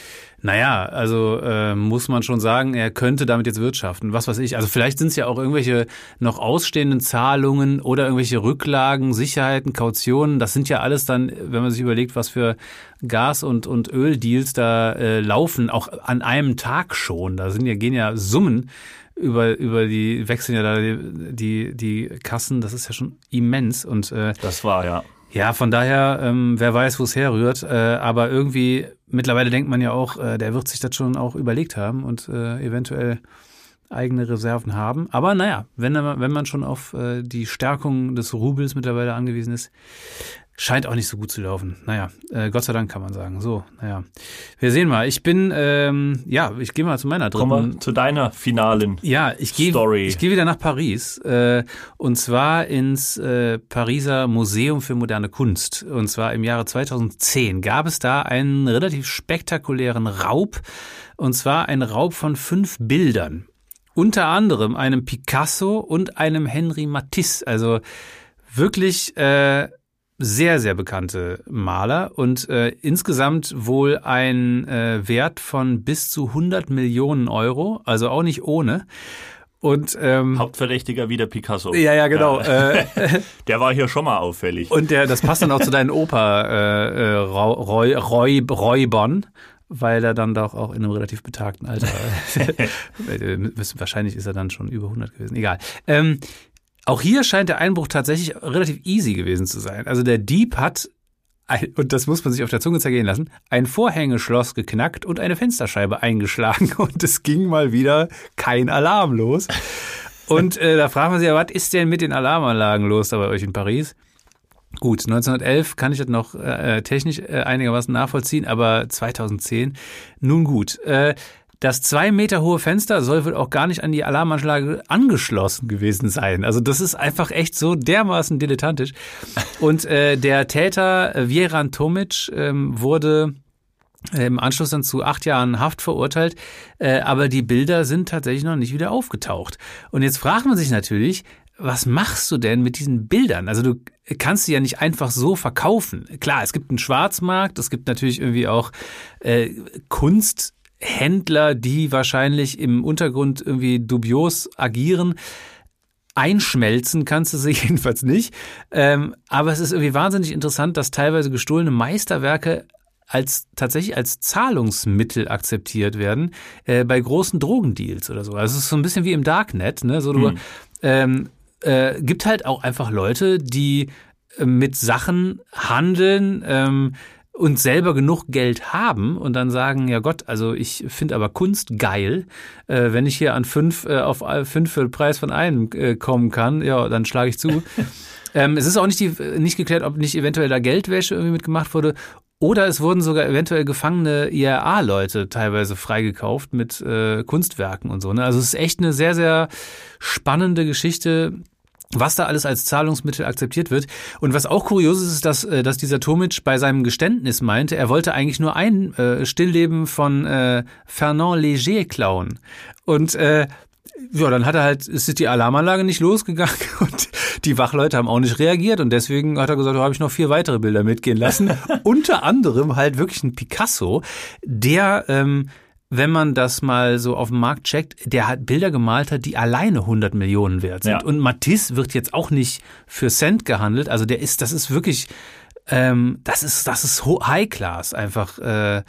naja, also äh, muss man schon sagen, er könnte damit jetzt wirtschaften. Was weiß ich. Also vielleicht sind es ja auch irgendwelche noch ausstehenden Zahlungen oder irgendwelche Rücklagen, Sicherheiten, Kautionen. Das sind ja alles dann, wenn man sich überlegt, was für Gas- und, und Öldeals da äh, laufen, auch an einem Tag schon. Da sind ja, gehen ja Summen über, über die, wechseln ja da die, die, die Kassen. Das ist ja schon immens. Und äh, Das war ja. Ja, von daher, ähm, wer weiß, wo es herrührt. Äh, aber irgendwie, mittlerweile denkt man ja auch, äh, der wird sich das schon auch überlegt haben und äh, eventuell eigene Reserven haben. Aber naja, wenn, wenn man schon auf äh, die Stärkung des Rubels mittlerweile angewiesen ist, scheint auch nicht so gut zu laufen. Naja, äh, Gott sei Dank kann man sagen. So, naja. Wir sehen mal. Ich bin, ähm, ja, ich gehe mal zu meiner dritten. Kommen wir zu deiner finalen. Ja, ich gehe ich gehe wieder nach Paris äh, und zwar ins äh, Pariser Museum für moderne Kunst und zwar im Jahre 2010 gab es da einen relativ spektakulären Raub und zwar ein Raub von fünf Bildern, unter anderem einem Picasso und einem Henri Matisse, also wirklich äh, sehr, sehr bekannte Maler und äh, insgesamt wohl ein äh, Wert von bis zu 100 Millionen Euro, also auch nicht ohne. Und ähm, Hauptverdächtiger wieder Picasso. ja, ja, genau. Ja. Äh, Der war hier schon mal auffällig. und der, das passt dann auch zu deinen Opa äh, äh, Roy, Roy, Roybon, weil er dann doch auch in einem relativ betagten Alter, äh, wahrscheinlich ist er dann schon über 100 gewesen, egal. Ähm, auch hier scheint der Einbruch tatsächlich relativ easy gewesen zu sein. Also der Dieb hat, ein, und das muss man sich auf der Zunge zergehen lassen, ein Vorhängeschloss geknackt und eine Fensterscheibe eingeschlagen und es ging mal wieder kein Alarm los. Und äh, da fragt man sich ja, was ist denn mit den Alarmanlagen los da bei euch in Paris? Gut, 1911 kann ich das noch äh, technisch äh, einigermaßen nachvollziehen, aber 2010, nun gut. Äh, das zwei Meter hohe Fenster soll wohl auch gar nicht an die Alarmanlage angeschlossen gewesen sein. Also das ist einfach echt so dermaßen dilettantisch. Und äh, der Täter äh, Vieran Tomic ähm, wurde äh, im Anschluss dann zu acht Jahren Haft verurteilt, äh, aber die Bilder sind tatsächlich noch nicht wieder aufgetaucht. Und jetzt fragt man sich natürlich, was machst du denn mit diesen Bildern? Also du kannst sie ja nicht einfach so verkaufen. Klar, es gibt einen Schwarzmarkt, es gibt natürlich irgendwie auch äh, Kunsthändler, die wahrscheinlich im Untergrund irgendwie dubios agieren. Einschmelzen kannst du sie jedenfalls nicht. Ähm, aber es ist irgendwie wahnsinnig interessant, dass teilweise gestohlene Meisterwerke als tatsächlich als Zahlungsmittel akzeptiert werden äh, bei großen Drogendeals oder so. Also es ist so ein bisschen wie im Darknet, ne? So du ähm, äh, gibt halt auch einfach Leute, die äh, mit Sachen handeln ähm, und selber genug Geld haben und dann sagen, ja Gott, also ich finde aber Kunst geil. Äh, wenn ich hier an fünf äh, auf fünf für den Preis von einem äh, kommen kann, ja, dann schlage ich zu. ähm, es ist auch nicht, die, nicht geklärt, ob nicht eventuell da Geldwäsche irgendwie mitgemacht wurde. Oder es wurden sogar eventuell gefangene IRA-Leute teilweise freigekauft mit äh, Kunstwerken und so. Ne? Also es ist echt eine sehr, sehr spannende Geschichte, was da alles als Zahlungsmittel akzeptiert wird. Und was auch kurios ist, ist, dass, äh, dass dieser Tomic bei seinem Geständnis meinte, er wollte eigentlich nur ein äh, Stillleben von äh, Fernand Léger klauen. Und äh, ja, dann hat er halt, ist die Alarmanlage nicht losgegangen und die Wachleute haben auch nicht reagiert und deswegen hat er gesagt, da habe ich noch vier weitere Bilder mitgehen lassen. Unter anderem halt wirklich ein Picasso, der, ähm, wenn man das mal so auf dem Markt checkt, der hat Bilder gemalt hat, die alleine 100 Millionen wert sind. Ja. Und Matisse wird jetzt auch nicht für Cent gehandelt. Also der ist, das ist wirklich, ähm, das ist, das ist High Class einfach, äh,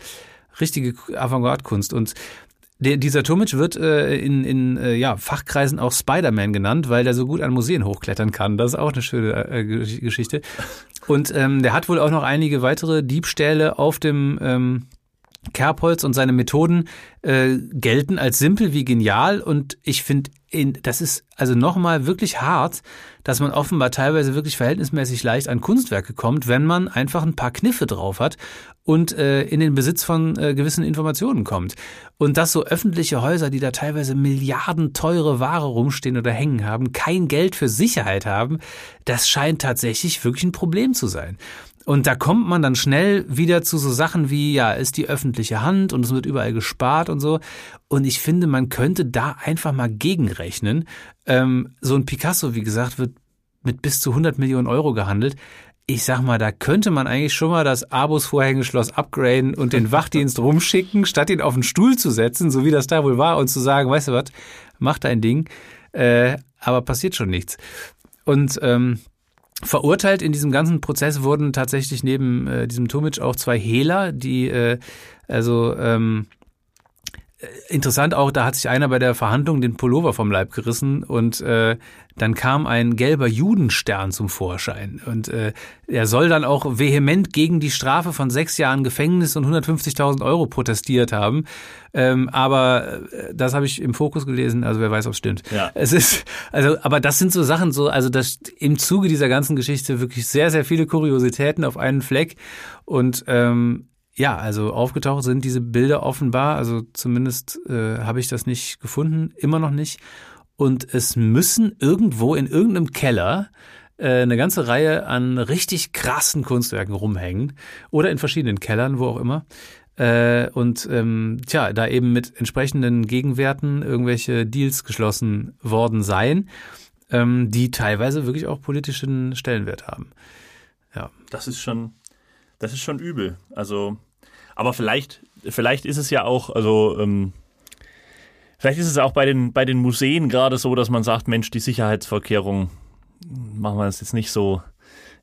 richtige Avantgarde-Kunst und Der, dieser Tomic wird äh, in, in äh, ja, Fachkreisen auch Spider-Man genannt, weil der so gut an Museen hochklettern kann. Das ist auch eine schöne äh, Geschichte. Und ähm, der hat wohl auch noch einige weitere Diebstähle auf dem ähm, Kerbholz und seine Methoden äh, gelten als simpel wie genial und ich finde, das ist also nochmal wirklich hart, dass man offenbar teilweise wirklich verhältnismäßig leicht an Kunstwerke kommt, wenn man einfach ein paar Kniffe drauf hat und äh, in den Besitz von äh, gewissen Informationen kommt. Und dass so öffentliche Häuser, die da teilweise Milliarden teure Ware rumstehen oder hängen haben, kein Geld für Sicherheit haben, das scheint tatsächlich wirklich ein Problem zu sein. Und da kommt man dann schnell wieder zu so Sachen wie, ja, ist die öffentliche Hand und es wird überall gespart und so. Und ich finde, man könnte da einfach mal gegenrechnen. Ähm, so ein Picasso, wie gesagt, wird mit bis zu 100 Millionen Euro gehandelt. Ich sag mal, da könnte man eigentlich schon mal das Abos-Vorhängeschloss upgraden und den Wachdienst rumschicken, statt ihn auf den Stuhl zu setzen, so wie das da wohl war, und zu sagen, weißt du was, mach dein Ding. Äh, aber passiert schon nichts. Und ähm, Verurteilt in diesem ganzen Prozess wurden tatsächlich neben äh, diesem Tomic auch zwei Hehler, die äh, also ähm, äh, interessant auch, da hat sich einer bei der Verhandlung den Pullover vom Leib gerissen und äh, dann kam ein gelber Judenstern zum Vorschein. Und äh, er soll dann auch vehement gegen die Strafe von sechs Jahren Gefängnis und 150.000 Euro protestiert haben. Ähm, aber äh, das habe ich im Fokus gelesen, also wer weiß, ob es stimmt. Ja. Es ist, also, aber das sind so Sachen, so, also das im Zuge dieser ganzen Geschichte wirklich sehr, sehr viele Kuriositäten auf einen Fleck. Und ähm, ja, also aufgetaucht sind diese Bilder offenbar, also zumindest äh, habe ich das nicht gefunden, immer noch nicht. Und es müssen irgendwo in irgendeinem Keller äh, eine ganze Reihe an richtig krassen Kunstwerken rumhängen oder in verschiedenen Kellern, wo auch immer. Äh, und ähm, tja, da eben mit entsprechenden Gegenwerten irgendwelche Deals geschlossen worden seien, ähm, die teilweise wirklich auch politischen Stellenwert haben. Ja. Das ist schon, das ist schon übel. Also aber vielleicht, vielleicht ist es ja auch, also ähm, vielleicht ist es auch bei den, bei den Museen gerade so, dass man sagt, Mensch, die Sicherheitsvorkehrungen machen wir das jetzt nicht so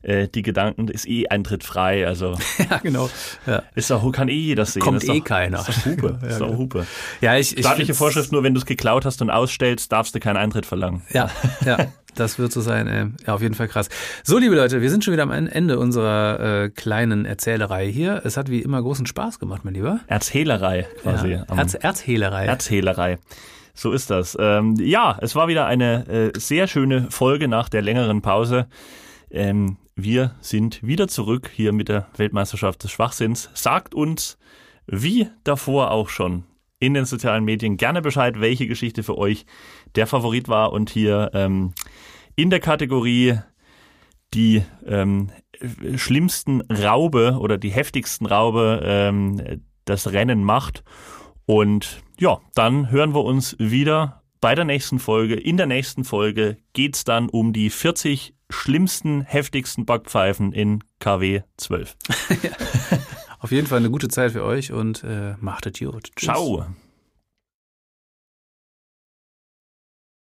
äh, die Gedanken, ist eh Eintritt frei, also. ja, genau. Ja. Ist doch, kann eh jeder sehen. Kommt ist eh doch, keiner. Ist doch Hupe. ja, ist doch Hupe. Ja, ich, ich Staatliche Vorschrift, nur wenn du es geklaut hast und ausstellst, darfst du keinen Eintritt verlangen. Ja, ja. Das wird so sein, ey. Ja, auf jeden Fall krass. So, liebe Leute, wir sind schon wieder am Ende unserer äh, kleinen Erzählerei hier. Es hat wie immer großen Spaß gemacht, mein Lieber. Erzhehlerei quasi. Ja, Erz, Erzhehlerei. Erzhehlerei. So ist das. Ähm, ja, es war wieder eine äh, sehr schöne Folge nach der längeren Pause. Ähm, wir sind wieder zurück hier mit der Weltmeisterschaft des Schwachsinns. Sagt uns, wie davor auch schon, in den sozialen Medien gerne Bescheid, welche Geschichte für euch der Favorit war und hier ähm, in der Kategorie die ähm, schlimmsten Raube oder die heftigsten Raube ähm, das Rennen macht. Und ja, dann hören wir uns wieder bei der nächsten Folge. In der nächsten Folge geht's dann um die 40 schlimmsten, heftigsten Backpfeifen in KW 12. Auf jeden Fall eine gute Zeit für euch und äh, macht es gut. Tschüss. Ciao.